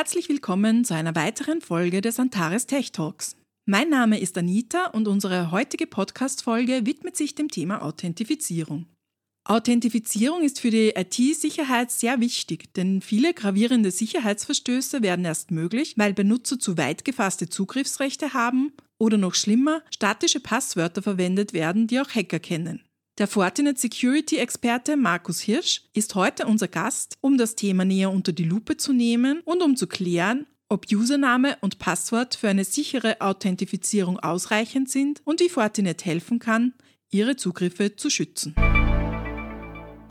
Herzlich willkommen zu einer weiteren Folge des Antares Tech Talks. Mein Name ist Anita und unsere heutige Podcast-Folge widmet sich dem Thema Authentifizierung. Authentifizierung ist für die IT-Sicherheit sehr wichtig, denn viele gravierende Sicherheitsverstöße werden erst möglich, weil Benutzer zu weit gefasste Zugriffsrechte haben oder noch schlimmer, statische Passwörter verwendet werden, die auch Hacker kennen. Der Fortinet Security-Experte Markus Hirsch ist heute unser Gast, um das Thema näher unter die Lupe zu nehmen und um zu klären, ob Username und Passwort für eine sichere Authentifizierung ausreichend sind und wie Fortinet helfen kann, ihre Zugriffe zu schützen.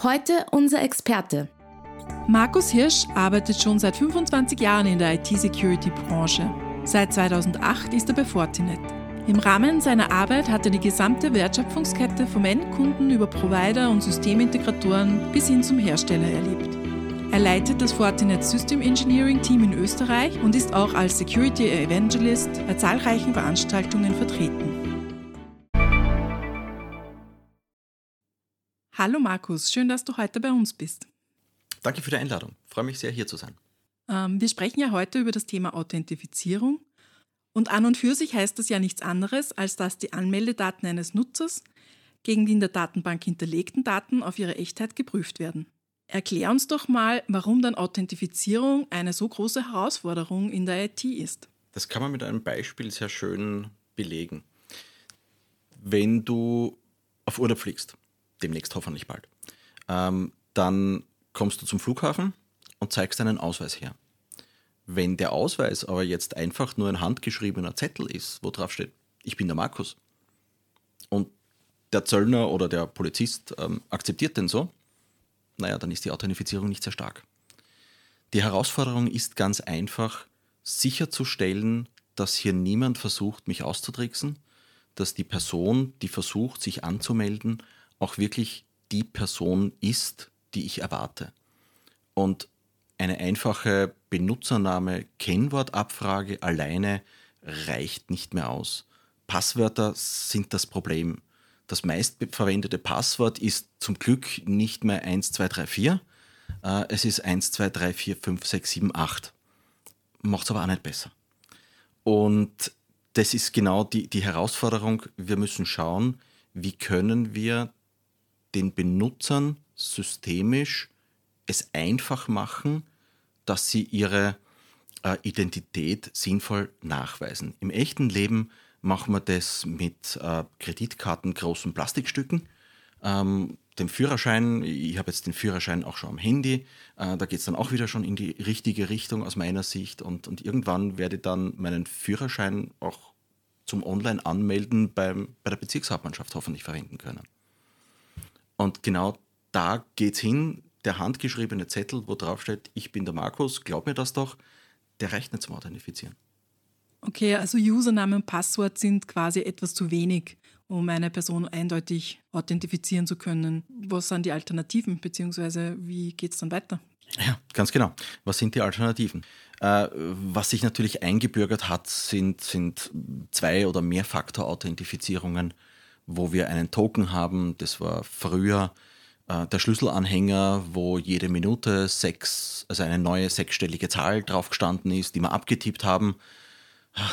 Heute unser Experte. Markus Hirsch arbeitet schon seit 25 Jahren in der IT-Security-Branche. Seit 2008 ist er bei Fortinet. Im Rahmen seiner Arbeit hat er die gesamte Wertschöpfungskette vom Endkunden über Provider und Systemintegratoren bis hin zum Hersteller erlebt. Er leitet das Fortinet System Engineering Team in Österreich und ist auch als Security Evangelist bei zahlreichen Veranstaltungen vertreten. Hallo Markus, schön, dass du heute bei uns bist. Danke für die Einladung. Ich freue mich sehr, hier zu sein. Ähm, wir sprechen ja heute über das Thema Authentifizierung. Und an und für sich heißt das ja nichts anderes, als dass die Anmeldedaten eines Nutzers gegen die in der Datenbank hinterlegten Daten auf ihre Echtheit geprüft werden. Erklär uns doch mal, warum dann Authentifizierung eine so große Herausforderung in der IT ist. Das kann man mit einem Beispiel sehr schön belegen. Wenn du auf Urlaub fliegst, demnächst hoffentlich bald, ähm, dann kommst du zum Flughafen und zeigst deinen Ausweis her. Wenn der Ausweis aber jetzt einfach nur ein handgeschriebener Zettel ist, wo drauf steht, ich bin der Markus, und der Zöllner oder der Polizist ähm, akzeptiert den so, naja, dann ist die Authentifizierung nicht sehr stark. Die Herausforderung ist ganz einfach, sicherzustellen, dass hier niemand versucht, mich auszutricksen, dass die Person, die versucht, sich anzumelden, auch wirklich die Person ist, die ich erwarte. Und eine einfache Benutzername-Kennwortabfrage alleine reicht nicht mehr aus. Passwörter sind das Problem. Das meistverwendete Passwort ist zum Glück nicht mehr 1234, äh, es ist 12345678. Macht es aber auch nicht besser. Und das ist genau die, die Herausforderung. Wir müssen schauen, wie können wir den Benutzern systemisch es einfach machen, dass sie ihre äh, Identität sinnvoll nachweisen. Im echten Leben machen wir das mit äh, Kreditkarten, großen Plastikstücken, ähm, dem Führerschein. Ich habe jetzt den Führerschein auch schon am Handy. Äh, da geht es dann auch wieder schon in die richtige Richtung aus meiner Sicht. Und, und irgendwann werde ich dann meinen Führerschein auch zum Online-Anmelden bei der Bezirkshauptmannschaft hoffentlich verwenden können. Und genau da geht es hin der handgeschriebene Zettel, wo drauf steht, ich bin der Markus, glaub mir das doch, der reicht nicht zum Authentifizieren. Okay, also Username und Passwort sind quasi etwas zu wenig, um eine Person eindeutig authentifizieren zu können. Was sind die Alternativen, beziehungsweise wie geht es dann weiter? Ja, ganz genau. Was sind die Alternativen? Äh, was sich natürlich eingebürgert hat, sind, sind zwei- oder Mehrfaktor-Authentifizierungen, wo wir einen Token haben. Das war früher äh, der Schlüsselanhänger, wo jede Minute sechs, also eine neue sechsstellige Zahl drauf gestanden ist, die wir abgetippt haben.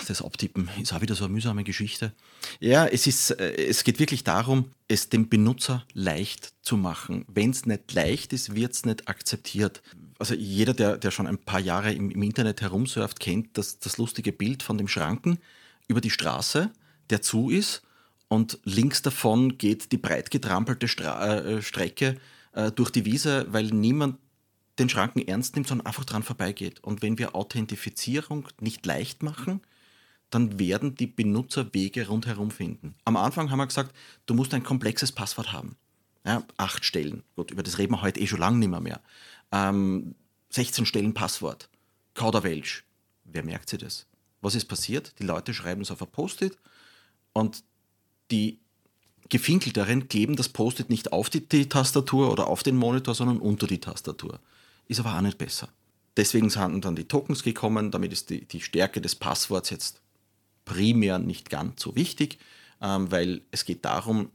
Das Abtippen ist auch wieder so eine mühsame Geschichte. Ja, es, ist, äh, es geht wirklich darum, es dem Benutzer leicht zu machen. Wenn es nicht leicht ist, wird es nicht akzeptiert. Also jeder, der, der schon ein paar Jahre im, im Internet herumsurft, kennt das, das lustige Bild von dem Schranken über die Straße, der zu ist und links davon geht die breit getrampelte Stra äh, Strecke äh, durch die Wiese, weil niemand den Schranken ernst nimmt, sondern einfach dran vorbeigeht. Und wenn wir Authentifizierung nicht leicht machen, dann werden die Benutzer Wege rundherum finden. Am Anfang haben wir gesagt, du musst ein komplexes Passwort haben. Ja, acht Stellen. Gut, über das reden wir heute eh schon lange nicht mehr. mehr. Ähm, 16 Stellen Passwort. Kauderwelsch. Wer merkt sich das? Was ist passiert? Die Leute schreiben es auf ein Post-it und die Gefinkelteren kleben das Post-it nicht auf die, die, Tastatur oder auf den Monitor, sondern unter die Tastatur. Ist aber auch nicht besser. Deswegen sind dann die Tokens gekommen, damit ist die, die Stärke des Passworts jetzt primär nicht ganz so wichtig, ähm, weil es geht darum,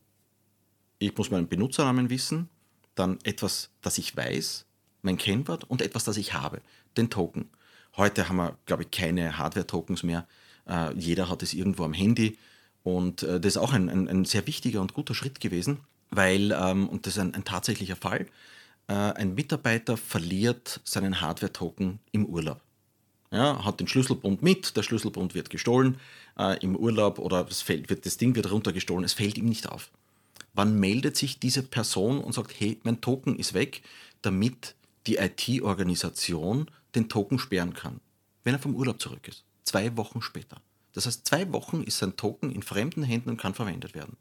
ich muss meinen Benutzernamen wissen, dann etwas, das ich weiß, mein Kennwort und etwas, das ich habe, den Token. Heute haben wir, glaube ich, keine Hardware-Tokens mehr. Äh, jeder hat es irgendwo am Handy. Und äh, das ist auch ein, ein, ein, sehr wichtiger und guter Schritt gewesen, weil, ähm, und das ist ein, ein tatsächlicher Fall, äh, ein Mitarbeiter verliert seinen Hardware-Token im Urlaub. Ja, hat den Schlüsselbund mit, der Schlüsselbund wird gestohlen äh, im Urlaub oder das, fällt, wird, das Ding wird runtergestohlen, es fällt ihm nicht auf. Wann meldet sich diese Person und sagt, hey, mein Token ist weg, damit die IT-Organisation den Token sperren kann, wenn er vom Urlaub zurück ist? Zwei Wochen später. Das heißt, zwei Wochen ist sein Token in fremden Händen und kann verwendet werden.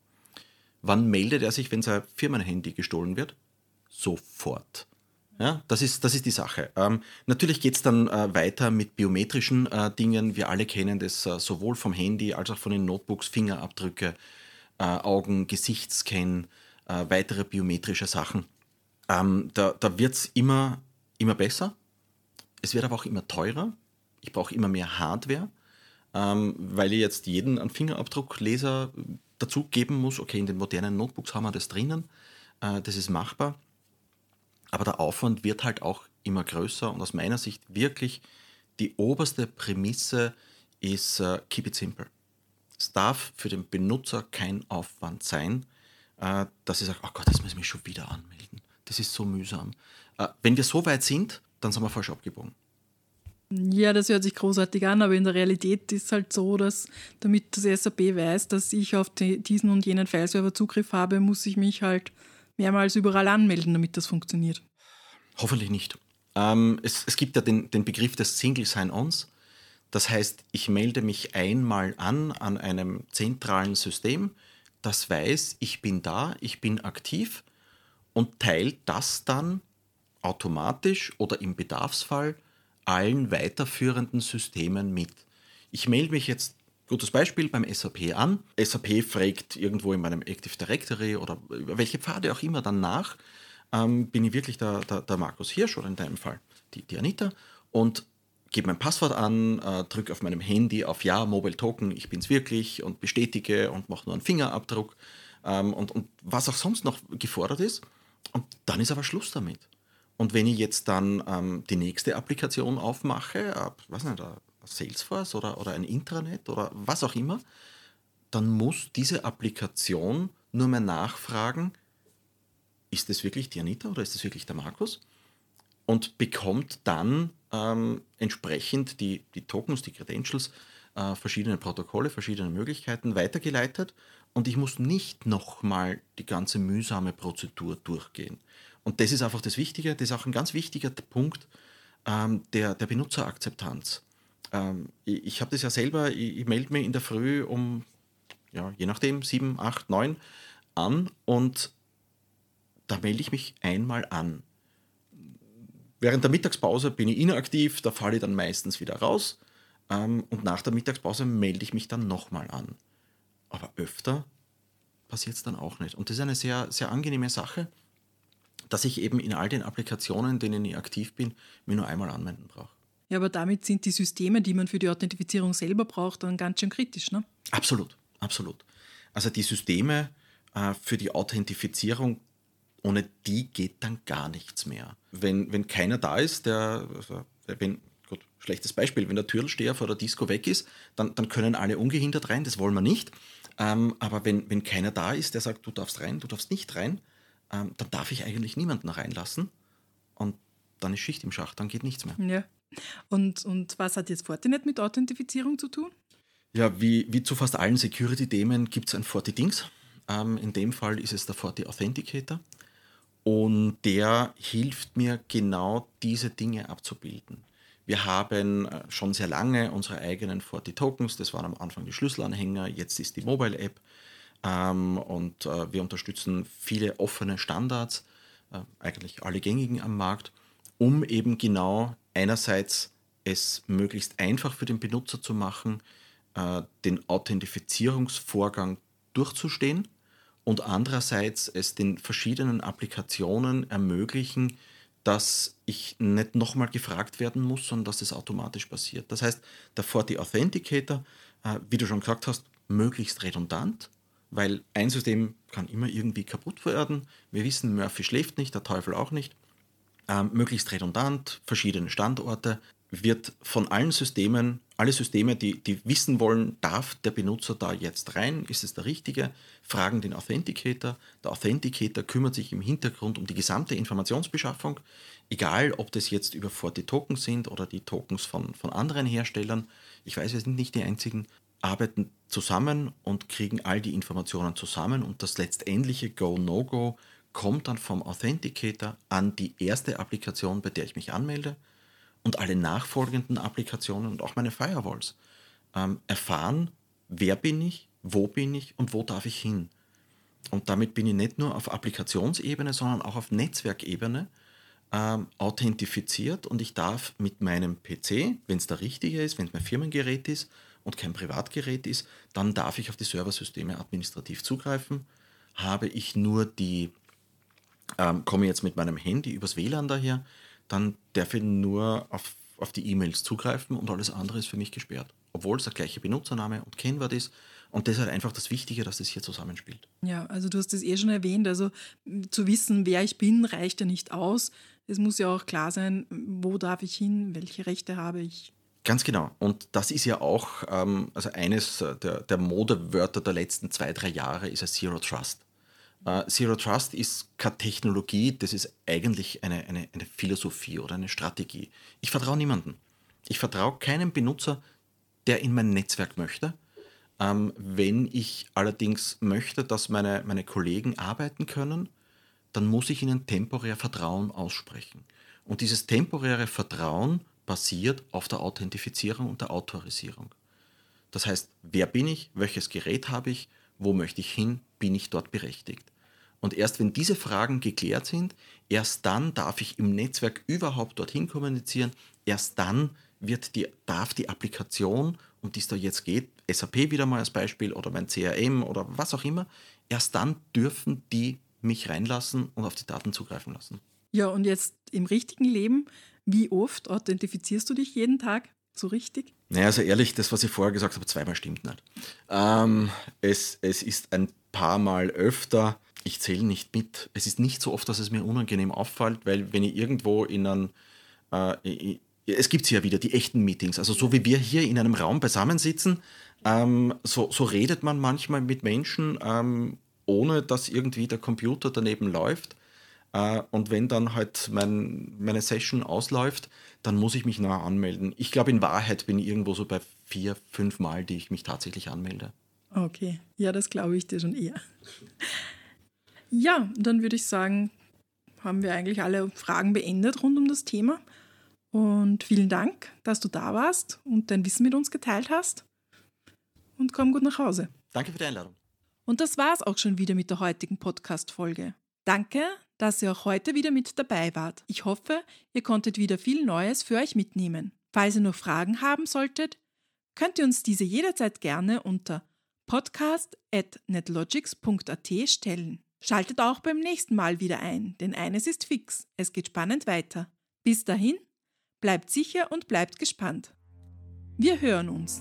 Wann meldet er sich, wenn sein Firmenhandy gestohlen wird? Sofort. Ja, das ist, das ist die Sache. Ähm, natürlich geht es dann äh, weiter mit biometrischen äh, Dingen. Wir alle kennen das äh, sowohl vom Handy als auch von den Notebooks, Fingerabdrücke, äh, Augen, Gesichtsscan, äh, weitere biometrische Sachen. Ähm, da da wird es immer, immer besser. Es wird aber auch immer teurer. Ich brauche immer mehr Hardware ähm, weil ich jetzt jeden einen Fingerabdruckleser dazu geben muss. Okay, in den modernen Notebooks haben wir das drinnen, äh, das ist machbar. Aber der Aufwand wird halt auch immer größer und aus meiner Sicht wirklich die oberste Prämisse ist uh, keep it simple. Es darf für den Benutzer kein Aufwand sein, uh, dass ich sage, oh Gott, das muss ich mich schon wieder anmelden. Das ist so mühsam. Uh, wenn wir so weit sind, dann sind wir falsch abgebogen. Ja, das hört sich großartig an, aber in der Realität ist es halt so, dass damit das SAP weiß, dass ich auf die, diesen und jenen Fileserver Zugriff habe, muss ich mich halt mehrmals überall anmelden, damit das funktioniert. Hoffentlich nicht. Ähm, es, es, gibt ja den, den Begriff des Single Sign-Ons. Das heißt, ich melde mich einmal an an einem zentralen System, das weiß, ich bin da, ich bin aktiv und teilt das dann automatisch oder im Bedarfsfall allen weiterführenden Systemen mit. Ich melde mich jetzt, gutes Beispiel, beim SAP an. SAP fragt irgendwo in meinem Active Directory oder welche Pfade auch immer dann nach. Ähm, bin ich wirklich der, der, der, Markus Hirsch oder in deinem Fall die, die Anita und gebe mein Passwort an, äh, drücke auf meinem Handy auf Ja, Mobile Token, ich bin es wirklich und bestätige und mache nur einen Fingerabdruck ähm, und, und was auch sonst noch gefordert ist. Und dann ist aber Schluss damit. Und wenn ich jetzt dann ähm, die nächste Applikation aufmache, äh, was nicht, Salesforce oder, oder ein Intranet oder was auch immer, dann muss diese Applikation nur mehr nachfragen, ist das wirklich die Anita oder ist das wirklich der Markus? Und bekommt dann ähm, entsprechend die, die Tokens, die Credentials, äh, verschiedene Protokolle, verschiedene Möglichkeiten weitergeleitet und ich muss nicht nochmal die ganze mühsame Prozedur durchgehen. Und das ist einfach das Wichtige, das ist auch ein ganz wichtiger Punkt ähm, der, der Benutzerakzeptanz. Ähm, ich, ich habe das ja selber, ich, ich melde mich in der Früh um, ja, je nachdem, 7, 8, 9 an und da melde ich mich einmal an. Während der Mittagspause bin ich inaktiv, da falle ich dann meistens wieder raus ähm, und nach der Mittagspause melde ich mich dann nochmal an. Aber öfter passiert es dann auch nicht. Und das ist eine sehr, sehr angenehme Sache dass ich eben in all den Applikationen, in denen ich aktiv bin, mir nur einmal anmelden brauche. Ja, aber damit sind die Systeme, die man für die Authentifizierung selber braucht, dann ganz schön kritisch, ne? Absolut, absolut. Also die Systeme äh, für die Authentifizierung, ohne die geht dann gar nichts mehr. Wenn, wenn keiner da ist, der, also, wenn, gut, schlechtes Beispiel, wenn der Türsteher vor der Disco weg ist, dann, dann können alle ungehindert rein, das wollen wir nicht. Ähm, aber wenn, wenn keiner da ist, der sagt, du darfst rein, du darfst nicht rein, ähm, dann darf ich eigentlich niemanden reinlassen. Und dann ist Schicht im Schacht, dann geht nichts mehr. Ja. Und, und was hat jetzt Fortinet mit Authentifizierung zu tun? Ja, wie, wie zu fast allen Security-Themen gibt es ein FortiDings. Ähm, in dem Fall ist es der Forti Authenticator. Und der hilft mir genau diese Dinge abzubilden. Wir haben äh, schon sehr lange unsere eigenen 40 Tokens. Das waren am Anfang die Schlüsselanhänger, jetzt ist die Mobile App. Ähm, und äh, wir unterstützen viele offene Standards, äh, eigentlich alle gängigen am Markt, um eben genau einerseits es möglichst einfach für den Benutzer zu machen, äh, den Authentifizierungsvorgang durchzustehen und andererseits es den verschiedenen Applikationen ermöglichen, dass ich nicht nochmal gefragt werden muss, sondern dass es automatisch passiert. Das heißt, der Forti Authenticator, äh, wie du schon gesagt hast, möglichst redundant, weil ein System kann immer irgendwie kaputt werden. Wir wissen, Murphy schläft nicht, der Teufel auch nicht. Ähm, möglichst redundant, verschiedene Standorte, wird von allen Systemen, alle Systeme, die, die wissen wollen, darf der Benutzer da jetzt rein, ist es der richtige, fragen den Authenticator. Der Authenticator kümmert sich im Hintergrund um die gesamte Informationsbeschaffung, egal ob das jetzt über Forti Tokens sind oder die Tokens von, von anderen Herstellern. Ich weiß, wir sind nicht die einzigen, arbeiten zusammen und kriegen all die Informationen zusammen und das letztendliche Go-No-Go kommt dann vom Authenticator an die erste Applikation, bei der ich mich anmelde und alle nachfolgenden Applikationen und auch meine Firewalls ähm, erfahren, wer bin ich, wo bin ich und wo darf ich hin. Und damit bin ich nicht nur auf Applikationsebene, sondern auch auf Netzwerkebene ähm, authentifiziert und ich darf mit meinem PC, wenn es der richtige ist, wenn es mein Firmengerät ist und kein Privatgerät ist, dann darf ich auf die Serversysteme administrativ zugreifen. Habe ich nur die, ähm, komme jetzt mit meinem Handy übers WLAN daher, dann darf ich nur auf, auf die E-Mails zugreifen und alles andere ist für mich gesperrt. Obwohl es der gleiche Benutzername und Kennwort ist. Und das ist halt einfach das Wichtige, dass das hier zusammenspielt. Ja, also du hast es eh schon erwähnt. Also zu wissen, wer ich bin, reicht ja nicht aus. Es muss ja auch klar sein, wo darf ich hin, welche Rechte habe ich. Ganz genau. Und das ist ja auch, ähm, also eines der, der Modewörter der letzten zwei, drei Jahre ist ja Zero Trust. Uh, Zero Trust ist keine Technologie, das ist eigentlich eine, eine, eine Philosophie oder eine Strategie. Ich vertraue niemandem. Ich vertraue keinem Benutzer, der in mein Netzwerk möchte. Ähm, wenn ich allerdings möchte, dass meine, meine Kollegen arbeiten können, dann muss ich ihnen temporär Vertrauen aussprechen. Und dieses temporäre Vertrauen basiert auf der Authentifizierung und der Autorisierung. Das heißt, wer bin ich, welches Gerät habe ich, wo möchte ich hin, bin ich dort berechtigt. Und erst wenn diese Fragen geklärt sind, erst dann darf ich im Netzwerk überhaupt dorthin kommunizieren, erst dann wird die, darf die Applikation, um die es da jetzt geht, SAP wieder mal als Beispiel oder mein CRM oder was auch immer, erst dann dürfen die mich reinlassen und auf die Daten zugreifen lassen. Ja, und jetzt im richtigen Leben, wie oft authentifizierst du dich jeden Tag? So richtig? Naja, also ehrlich, das, was ich vorher gesagt habe, zweimal stimmt nicht. Ähm, es, es ist ein paar Mal öfter. Ich zähle nicht mit. Es ist nicht so oft, dass es mir unangenehm auffällt, weil wenn ich irgendwo in einem, äh, es gibt ja wieder die echten Meetings, also so wie wir hier in einem Raum beisammensitzen, ähm, so, so redet man manchmal mit Menschen, ähm, ohne dass irgendwie der Computer daneben läuft. Äh, und wenn dann halt mein, meine Session ausläuft, dann muss ich mich neu anmelden. Ich glaube, in Wahrheit bin ich irgendwo so bei vier, fünf Mal, die ich mich tatsächlich anmelde. Okay, ja, das glaube ich dir schon eher. Ja, dann würde ich sagen, haben wir eigentlich alle Fragen beendet rund um das Thema. Und vielen Dank, dass du da warst und dein Wissen mit uns geteilt hast. Und komm gut nach Hause. Danke für die Einladung. Und das war es auch schon wieder mit der heutigen Podcast-Folge. Danke, dass ihr auch heute wieder mit dabei wart. Ich hoffe, ihr konntet wieder viel Neues für euch mitnehmen. Falls ihr noch Fragen haben solltet, könnt ihr uns diese jederzeit gerne unter podcast.netlogics.at stellen. Schaltet auch beim nächsten Mal wieder ein, denn eines ist fix, es geht spannend weiter. Bis dahin, bleibt sicher und bleibt gespannt. Wir hören uns.